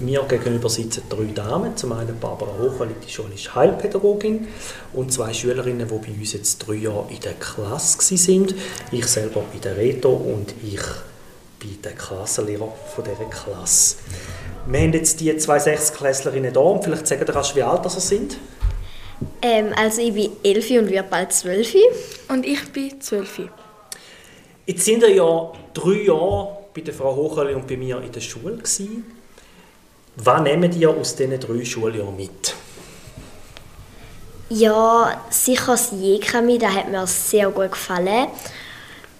Mir gegenüber sitzen drei Damen. Zum einen Barbara Hochwald, die schon ist Heilpädagogin und zwei Schülerinnen, die bei uns jetzt drei Jahre in der Klasse sind. Ich selber bin der Reto und ich bin der Klassenlehrer von dieser Klasse. Wir haben jetzt die zwei Sechsklässlerinnen da und vielleicht sagen Sie, wie alt sie sind. Ähm, also ich bin elf und wir bald zwölf. Und ich bin zwölf. Jetzt sind ihr ja drei Jahre bei der Frau Hocheli und bei mir in der Schule gewesen. Was nehmt ihr aus diesen drei Schuljahren mit? Ja, sicher das Jekami, das hat mir sehr gut gefallen.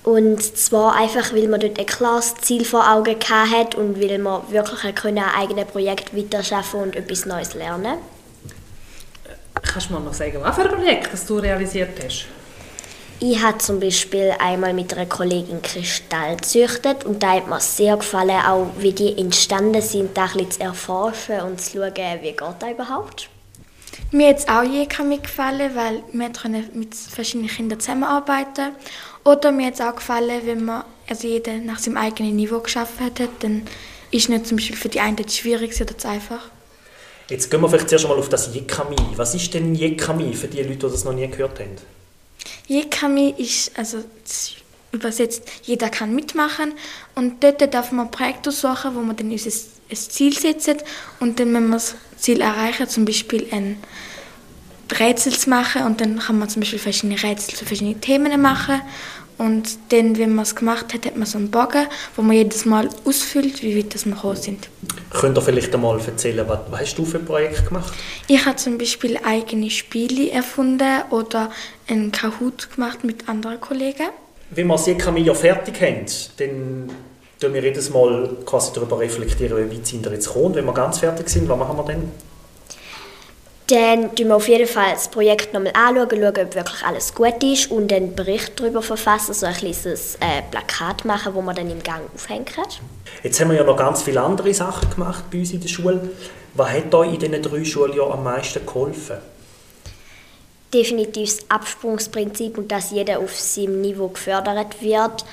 Und zwar einfach, weil man dort ein klares Ziel vor Augen hatte und weil man wirklich ein eigenes Projekt weiterschaffen und etwas Neues lernen Kannst du mir noch sagen, was für ein Projekt das du realisiert hast? Ich habe zum Beispiel einmal mit einer Kollegin Kristall gezüchtet und da hat mir sehr gefallen, auch wie die entstanden sind, da ein zu erforschen und zu schauen, wie geht das überhaupt. Mir hat es auch je gefallen, weil wir mit verschiedenen Kindern zusammenarbeiten Oder mir hat es auch gefallen, wenn man also jeder nach seinem eigenen Niveau geschafft hat, dann ist nicht zum Beispiel für die einen das schwierig oder zu einfach. Jetzt gehen wir vielleicht zuerst mal auf das Jekami. Was ist denn Jekami für die Leute, die das noch nie gehört haben? Jekami ist, also übersetzt, jeder kann mitmachen. Und dort darf man Projekte suchen, wo man dann unser Ziel setzt. Und dann, wenn man das Ziel erreichen, zum Beispiel ein Rätsel zu machen und dann kann man zum Beispiel verschiedene Rätsel zu verschiedenen Themen machen und dann, wenn man es gemacht hat, hat man so einen Bogen, wo man jedes Mal ausfüllt, wie weit das wir gekommen sind. Könnt ihr vielleicht einmal erzählen, was, was hast du für ein Projekt gemacht? Ich habe zum Beispiel eigene Spiele erfunden oder einen Kahoot gemacht mit anderen Kollegen. Wenn wir das ja fertig haben, dann tun wir jedes Mal quasi darüber reflektieren, wie weit sind wir jetzt gekommen. Wenn wir ganz fertig sind, was machen wir dann? Dann schauen wir auf jeden Fall das Projekt nochmal anschauen, schauen, ob wirklich alles gut ist und einen Bericht darüber verfassen, so ein kleines äh, Plakat machen, wo man dann im Gang aufhängen kann. Jetzt haben wir ja noch ganz viele andere Sachen gemacht bei uns in der Schule. Was hat euch in diesen drei Schuljahren am meisten geholfen? Definitiv das Absprungsprinzip und dass jeder auf seinem Niveau gefördert wird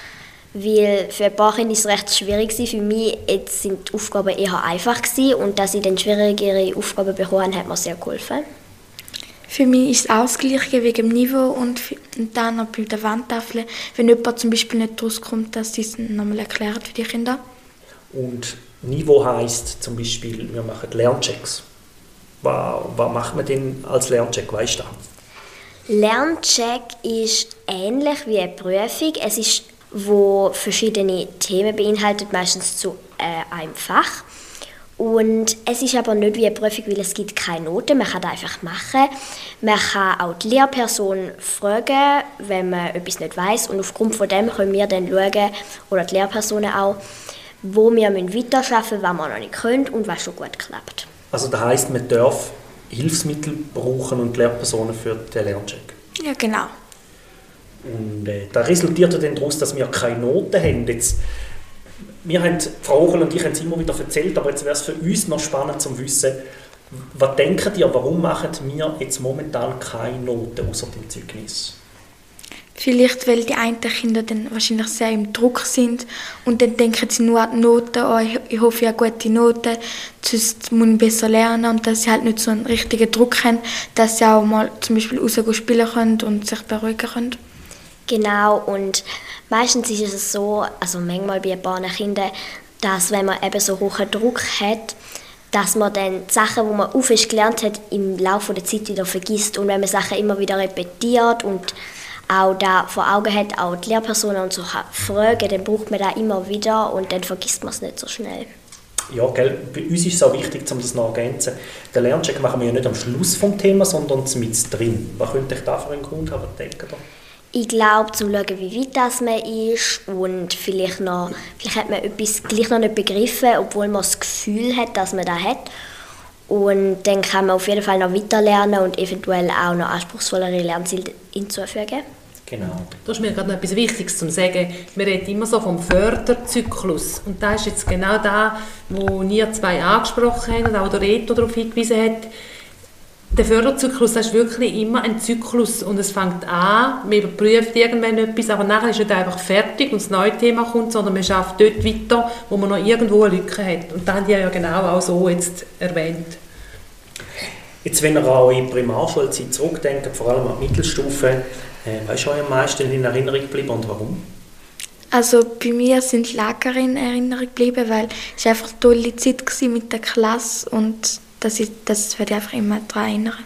weil für ein paar Kinder ist es recht schwierig Für mich jetzt sind die Aufgaben eher einfach gewesen und dass ich dann schwierigere Aufgaben bekommen hat mir sehr geholfen. Für mich ist es Gleiche wegen dem Niveau und dann noch bei der Wandtafel, wenn jemand zum Beispiel nicht rauskommt, dass sie es nochmal erklärt für die Kinder. Und Niveau heisst zum Beispiel, wir machen Lernchecks. Was, was macht man denn als Lerncheck, weißt du? Lerncheck ist ähnlich wie eine Prüfung. Es ist wo verschiedene Themen beinhaltet, meistens zu äh, einem Fach. Und es ist aber nicht wie eine Prüfung, weil es gibt keine Noten, man kann das einfach machen. Man kann auch die Lehrperson fragen, wenn man etwas nicht weiß und aufgrund von dem können wir dann schauen, oder die Lehrpersonen auch, wo wir weiterarbeiten müssen, was wir noch nicht können und was schon gut klappt. Also das heisst, man darf Hilfsmittel brauchen und Lehrpersonen für den Lerncheck? Ja, genau. Und äh, da resultiert dann daraus, dass wir keine Noten haben. Jetzt, wir haben, Frau Hochel und ich haben es immer wieder erzählt, aber jetzt wäre es für uns noch spannend zu wissen, was denkt ihr, warum machen wir jetzt momentan keine Noten außer dem Zeugnis? Vielleicht, weil die einen Kinder dann wahrscheinlich sehr im Druck sind und dann denken sie nur an die Noten, oh, ich hoffe, habe gute Noten, sonst muss ich besser lernen und dass sie halt nicht so einen richtigen Druck haben, dass sie auch mal zum Beispiel rausgehen spielen können und sich beruhigen können. Genau, und meistens ist es so, also manchmal bei ein paar Kindern, dass wenn man eben so hohen Druck hat, dass man dann die Sachen, die man aufwärts gelernt hat, im Laufe der Zeit wieder vergisst. Und wenn man Sachen immer wieder repetiert und auch da vor Augen hat, auch die Lehrpersonen und so fragen, dann braucht man das immer wieder und dann vergisst man es nicht so schnell. Ja, gell? bei uns ist es auch wichtig, um das noch zu ergänzen. Den Lerncheck machen wir ja nicht am Schluss vom Thema, sondern mit drin. Was könnte ich da für einen Grund haben, denken da? Ich glaube, zum schauen, wie weit das man ist und vielleicht noch, vielleicht hat man etwas gleich noch nicht begriffen, obwohl man das Gefühl hat, dass man das hat. Und dann kann man auf jeden Fall noch weiter lernen und eventuell auch noch anspruchsvollere Lernziele hinzufügen. Genau. Da ist mir gerade noch etwas Wichtiges zu sagen. Wir reden immer so vom Förderzyklus. Und da ist jetzt genau da, wo ihr zwei angesprochen habt und auch der Reto darauf hingewiesen hat. Der Förderzyklus das ist wirklich immer ein Zyklus und es fängt an, man überprüft irgendwann etwas, aber nachher ist es nicht einfach fertig und das neue Thema kommt, sondern man schafft dort weiter, wo man noch irgendwo eine Lücke hat. Und das haben die ja genau auch so jetzt erwähnt. Jetzt, wenn ihr auch in die Primarschulzeit zurückdenkt, vor allem an die Mittelstufe, äh, was ist euch am meisten in Erinnerung geblieben und warum? Also bei mir sind Lager in Erinnerung geblieben, weil es einfach eine tolle Zeit war mit der Klasse und das, ist, das werde ich einfach immer daran erinnern.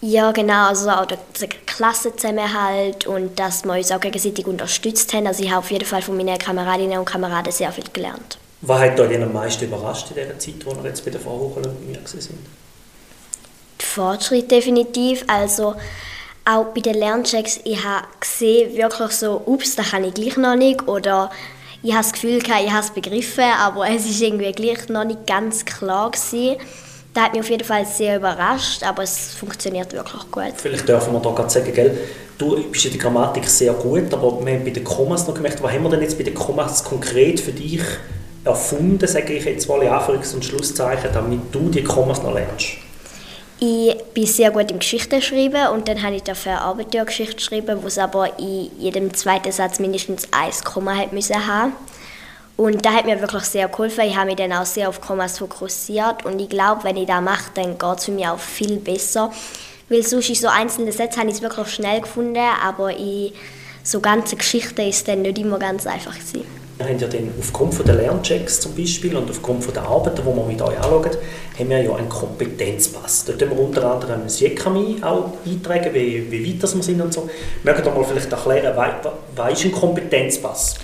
Ja, genau, also auch der, Klassenzusammenhalt und dass wir uns auch gegenseitig unterstützt haben. Also ich habe auf jeden Fall von meinen Kameradinnen und Kameraden sehr viel gelernt. Was hat euch am meisten überrascht in dieser Zeit, wo ihr jetzt bei der Fachhochschule und bei mir sind? Der Fortschritt definitiv, also auch bei den Lernchecks, ich habe gesehen, wirklich so, ups, das kann ich gleich noch nicht oder ich habe das Gefühl, ich habe es begriffen, aber es ist irgendwie gleich noch nicht ganz klar gewesen. Das hat mich auf jeden Fall sehr überrascht, aber es funktioniert wirklich gut. Vielleicht dürfen wir da gerade sagen, gell, du bist in der Grammatik sehr gut, aber wir haben bei den Kommas noch gemerkt, was haben wir denn jetzt bei den Kommas konkret für dich erfunden, sage ich jetzt mal in Anführungs- und Schlusszeichen, damit du die Kommas noch lernst? Ich bin sehr gut im Geschichte schreiben und dann habe ich dafür Abenteuergeschichte geschrieben, wo es aber in jedem zweiten Satz mindestens ein Komma hat müssen haben. Und das hat mir wirklich sehr geholfen. Ich habe mich dann auch sehr auf Kommas fokussiert und ich glaube, wenn ich das mache, dann geht es mich auch viel besser. Weil sonst in so einzelne Sätze habe ich es wirklich schnell gefunden, aber in so ganze Geschichten ist es dann nicht immer ganz einfach gewesen. Wir haben ja dann aufgrund der Lernchecks zum Beispiel und aufgrund der Arbeiten, die wir mit euch anschauen, haben wir ja einen Kompetenzpass. Dort können wir unter anderem das JECAMI auch eintragen, wie, wie weit wir sind und so. Mögt ihr mal vielleicht erklären, was ist ein Kompetenzpass?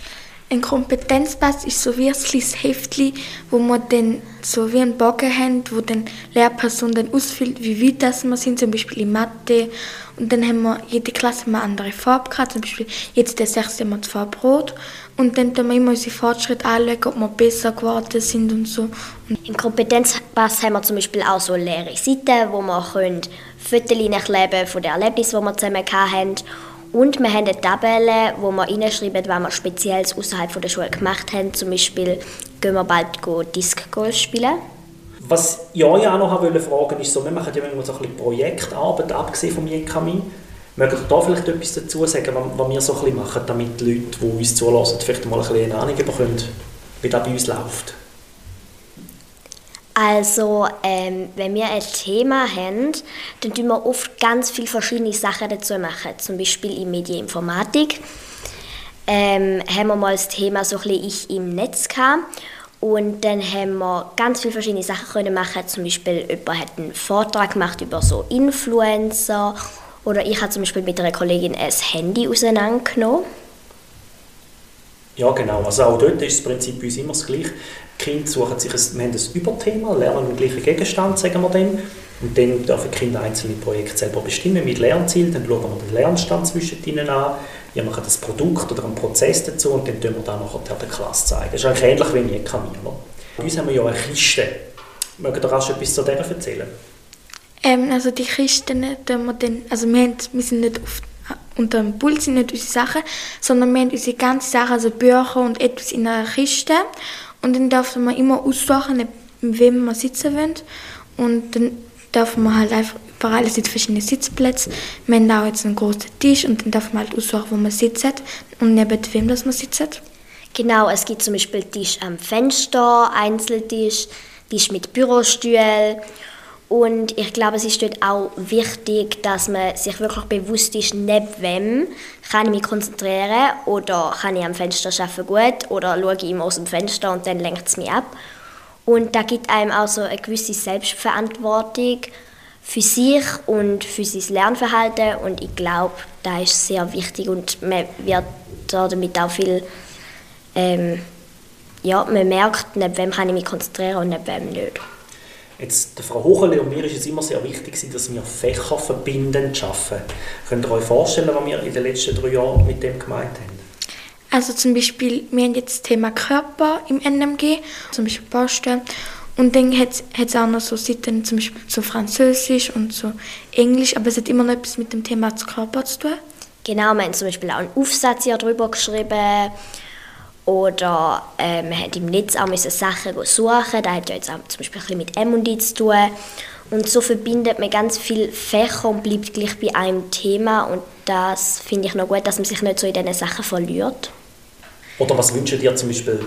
Ein Kompetenzpass ist so ein kleines Heftchen, wo man dann so wie einen Bogen haben, wo die Lehrperson dann ausfüllt, wie weit das wir sind, zum Beispiel in Mathe. Und dann haben wir jede Klasse eine andere Farbe gehabt, zum Beispiel jetzt der 6. haben wir die Farbe Rot. Und dann schauen wir immer unsere Fortschritte anschauen, ob wir besser geworden sind und so. Im Kompetenzpass haben wir zum Beispiel auch so leere Seiten, wo können Fotos kleben von den Erlebnissen, die wir zusammen hatten. Und wir haben eine Tabelle, wo wir reinschreiben, was wir speziell außerhalb der Schule gemacht haben. Zum Beispiel gehen wir bald Disc Golf spielen. Was ich euch auch noch fragen wollte, ist so, wir machen ja manchmal so ein bisschen Projektarbeit, abgesehen vom JKMI. Mögt ihr da vielleicht etwas dazu sagen, was, wir so ein bisschen machen, damit die Leute, die uns zulassen, vielleicht mal ein bisschen eine Ahnung bekommen, wie das bei uns läuft? Also, ähm, wenn wir ein Thema haben, dann tun wir oft ganz viele verschiedene Sachen dazu machen. Zum Beispiel in Medieninformatik ähm, haben wir mal das Thema so ein «Ich im Netz» gehabt. Und dann haben wir ganz viele verschiedene Sachen können machen. Zum Beispiel jemand hat einen Vortrag gemacht über so Influencer. Oder ich habe zum Beispiel mit einer Kollegin ein Handy auseinandergenommen. Ja, genau. Also auch dort ist das Prinzip bei uns immer das Gleiche. Kinder suchen sich ein, wir haben ein Überthema, lernen den gleichen Gegenstand, sagen wir dann. Und dann dürfen Kinder einzelne Projekte selber bestimmen mit Lernzielen. Dann schauen wir den Lernstand zwischen ihnen an. Wir machen das Produkt oder einen Prozess dazu und dann tun wir dann nachher der Klasse zeigen. Das ist eigentlich ähnlich wie in Jekami. Bei uns haben wir ja eine Kiste. Mögt ihr rasch etwas zu der erzählen? Ähm, also die Kisten, tun wir dann, also wir, haben, wir sind nicht auf, unter dem Pult sind nicht unsere Sachen, sondern wir haben unsere ganzen Sachen, also Bücher und etwas in einer Kiste. Und dann dürfen wir immer aussuchen, mit wem wir sitzen wollen. Und dann dürfen wir halt einfach überall, sind verschiedene Sitzplätze. Wir haben auch jetzt einen großen Tisch und dann darf man halt aussuchen, wo man sitzt und neben wem das man sitzt. Genau, es gibt zum Beispiel Tisch am Fenster, Einzeltisch, Tisch mit Bürostühlen. Und ich glaube, es ist dort auch wichtig, dass man sich wirklich bewusst ist, neben wem kann ich mich konzentrieren oder kann ich am Fenster arbeiten gut oder schaue ich immer aus dem Fenster und dann lenkt es mich ab. Und da gibt einem auch so eine gewisse Selbstverantwortung für sich und für sein Lernverhalten und ich glaube, das ist sehr wichtig und man wird damit auch viel, ähm, ja, man merkt, neben wem kann ich mich konzentrieren und neben wem nicht. Jetzt, der Frau Hochele und mir ist es immer sehr wichtig, dass wir Fächer verbindend arbeiten. Könnt ihr euch vorstellen, was wir in den letzten drei Jahren mit dem gemeint haben? Also zum Beispiel, wir haben jetzt das Thema Körper im NMG, zum Beispiel Baustellen. Und dann hat es auch noch so Seiten, zum Beispiel so Französisch und so Englisch, aber es hat immer noch etwas mit dem Thema Körper zu tun. Genau, wir haben zum Beispiel auch einen Aufsatz hier drüber geschrieben. Oder äh, man hat im Netz auch Sachen suchen. Das hat ja jetzt auch zum Beispiel ein bisschen mit M&D zu tun. Und so verbindet man ganz viele Fächer und bleibt gleich bei einem Thema. Und das finde ich noch gut, dass man sich nicht so in diesen Sachen verliert. Oder was wünscht ihr zum Beispiel,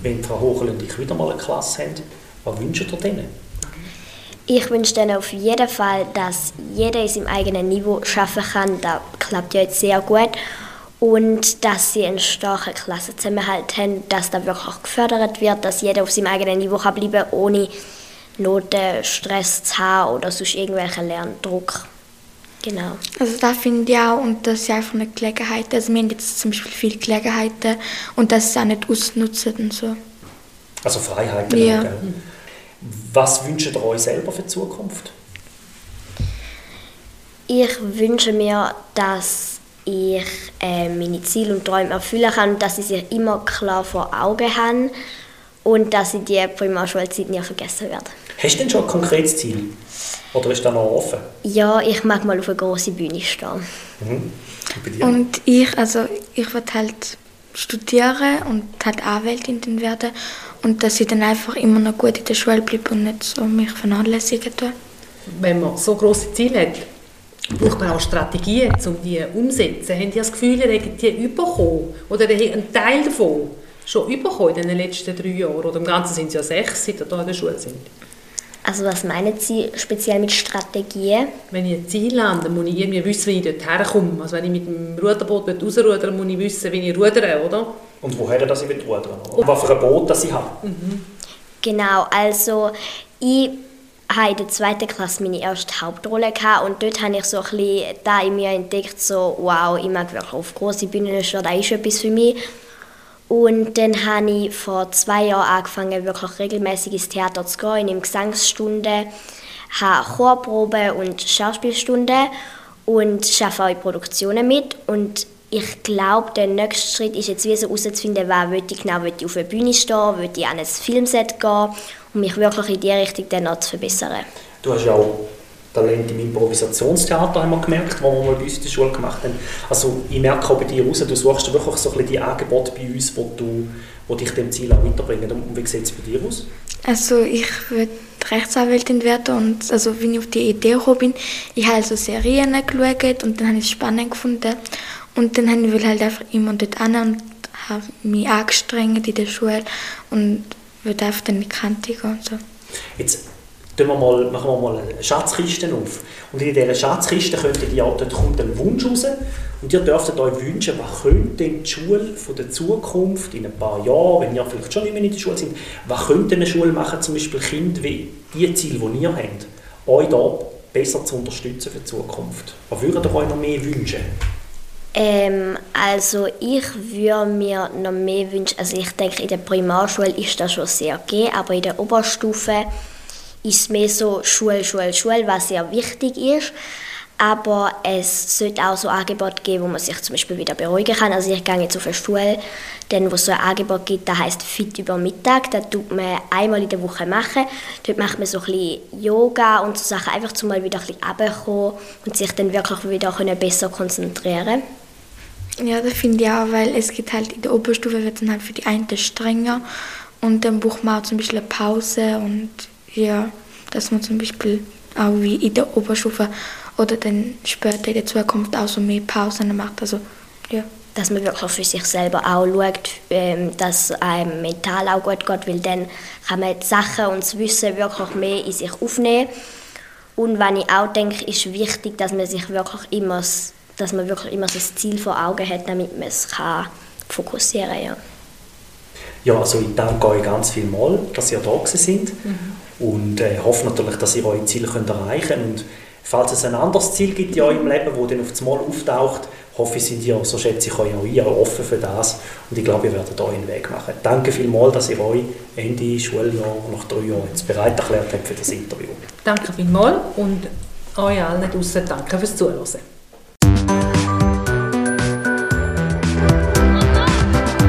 wenn Frau Hochel und ich wieder mal eine Klasse haben? Was wünscht ihr denen? Ich wünsche denen auf jeden Fall, dass jeder in seinem eigenen Niveau schaffen kann. Das klappt ja jetzt sehr gut. Und dass sie einen starken Klassenzusammenhalt haben, dass da wirklich auch gefördert wird, dass jeder auf seinem eigenen Niveau kann bleiben ohne Noten, Stress zu haben oder sonst irgendwelchen Lerndruck. Genau. Also da finde ich auch, und das ist einfach eine Gelegenheit, also wir haben jetzt zum Beispiel viele Gelegenheiten und das ist auch nicht ausnutzen und so. Also Freiheiten. Ja. Auch, Was wünscht ihr euch selber für die Zukunft? Ich wünsche mir, dass ich äh, meine Ziele und Träume erfüllen kann und dass ich sie immer klar vor Augen habe und dass ich die Primarschulzeit nie vergessen werde. Hast du denn schon ein konkretes Ziel? Oder ist das noch offen? Ja, ich mag mal auf einer grossen Bühne stehen. Mhm. Und ich, also ich werde halt studieren und halt Anwältin werden und dass ich dann einfach immer noch gut in der Schule bleibe und nicht so mich vernachlässigen tue. Wenn man so grosse Ziele hat, braucht man auch Strategien, um die umzusetzen. Haben Sie das Gefühl, ihr habt die bekommen? Oder einen Teil davon schon bekommen in den letzten drei Jahren? Oder im Ganzen sind es ja sechs, seit ihr hier in der Schule sind. Also was meinen Sie speziell mit Strategien? Wenn ich ein Ziel lande, muss ich irgendwie wissen, wie ich dort herkomme. Also wenn ich mit dem Ruderboot rausrudern muss ich wissen, wie ich rudere, oder? Und woher dass ich rudern Und was für ein Boot das ich habe. Mhm. Genau, also ich habe in der zweiten Klasse meine erste Hauptrolle gehabt und dort habe ich so ein bisschen da in mir entdeckt, so wow, ich mag wirklich auf große Bühnen stehen, das ist etwas für mich. Und dann habe ich vor zwei Jahren angefangen, wirklich regelmäßig ins Theater zu gehen, in Gesangsstunde, habe Chorproben und Schauspielstunden und arbeite auch in Produktionen mit. Und ich glaube, der nächste Schritt ist jetzt wie so herauszufinden, will ich genau ich auf der Bühne stehen, will ich an ein Filmset gehen um mich wirklich in diese Richtung dann noch zu verbessern. Du hast ja auch Talent im Improvisationstheater, haben wir gemerkt, wo wir mal bei uns in der Schule gemacht haben. Also ich merke auch bei dir raus, du suchst wirklich so ein bisschen die Angebote bei uns, wo, du, wo dich dem Ziel auch weiterbringen. Und wie sieht es bei dir aus? Also ich würde Rechtsanwältin werden und also wie ich auf die Idee gekommen bin, ich habe also Serien geschaut und dann habe ich es spannend gefunden und dann habe ich halt einfach immer dort an und habe mich angestrengt in der Schule und würde einfach dann gehen und so. Jetzt wir mal, machen wir mal eine Schatzkiste auf. Und in dieser Schatzkiste könntet ihr, dort kommt ein Wunsch raus und ihr dürftet euch wünschen, was könnte denn die Schule von der Zukunft in ein paar Jahren, wenn ihr vielleicht schon nicht mehr in der Schule sind, was könnte eine Schule machen, zum Beispiel Kinder wie die Ziele, die ihr habt, euch da besser zu unterstützen für die Zukunft? Was würdet ihr euch noch mehr wünschen? Ähm, also ich würde mir noch mehr wünschen, also ich denke in der Primarschule ist das schon sehr gegeben, aber in der Oberstufe ist es mehr so Schule, Schule, Schule, was sehr wichtig ist. Aber es sollte auch so Angebote geben, wo man sich zum Beispiel wieder beruhigen kann. Also ich gehe jetzt auf eine Schule, dann, wo es so ein Angebot gibt, das heißt Fit über Mittag. Das tut man einmal in der Woche machen. Dort macht man so ein bisschen Yoga und so Sachen, einfach zum mal wieder ein bisschen runterkommen und sich dann wirklich wieder besser konzentrieren Ja, das finde ich auch, weil es gibt halt in der Oberstufe wird dann halt für die einen strenger und dann braucht man auch zum Beispiel eine Pause und ja, dass man zum Beispiel auch wie in der Oberstufe oder dann später in der Zukunft auch so mehr Pausen macht. Also, ja. Dass man wirklich für sich selber auch schaut, ähm, dass einem mental auch gut geht, weil dann kann man die Sachen und das Wissen wirklich mehr in sich aufnehmen. Und was ich auch denke, ist wichtig, dass man sich wirklich immer, dass man wirklich immer das Ziel vor Augen hat, damit man es kann fokussieren kann. Ja. ja, also ich danke euch ganz viel mal, dass ihr da sind mhm. und äh, hoffe natürlich, dass ihr eure Ziele könnt erreichen könnt. Falls es ein anderes Ziel gibt in eurem Leben, das dann auf das Mal auftaucht, hoffe ich, sind ihr, so schätze ich euch auch ihr, offen für das und ich glaube, ihr werdet euch einen Weg machen. Danke vielmals, dass ihr euch Ende Schuljahr, nach drei Jahren, jetzt bereit erklärt habt für das Interview. Danke vielmals und euch allen draußen danke fürs Zuhören.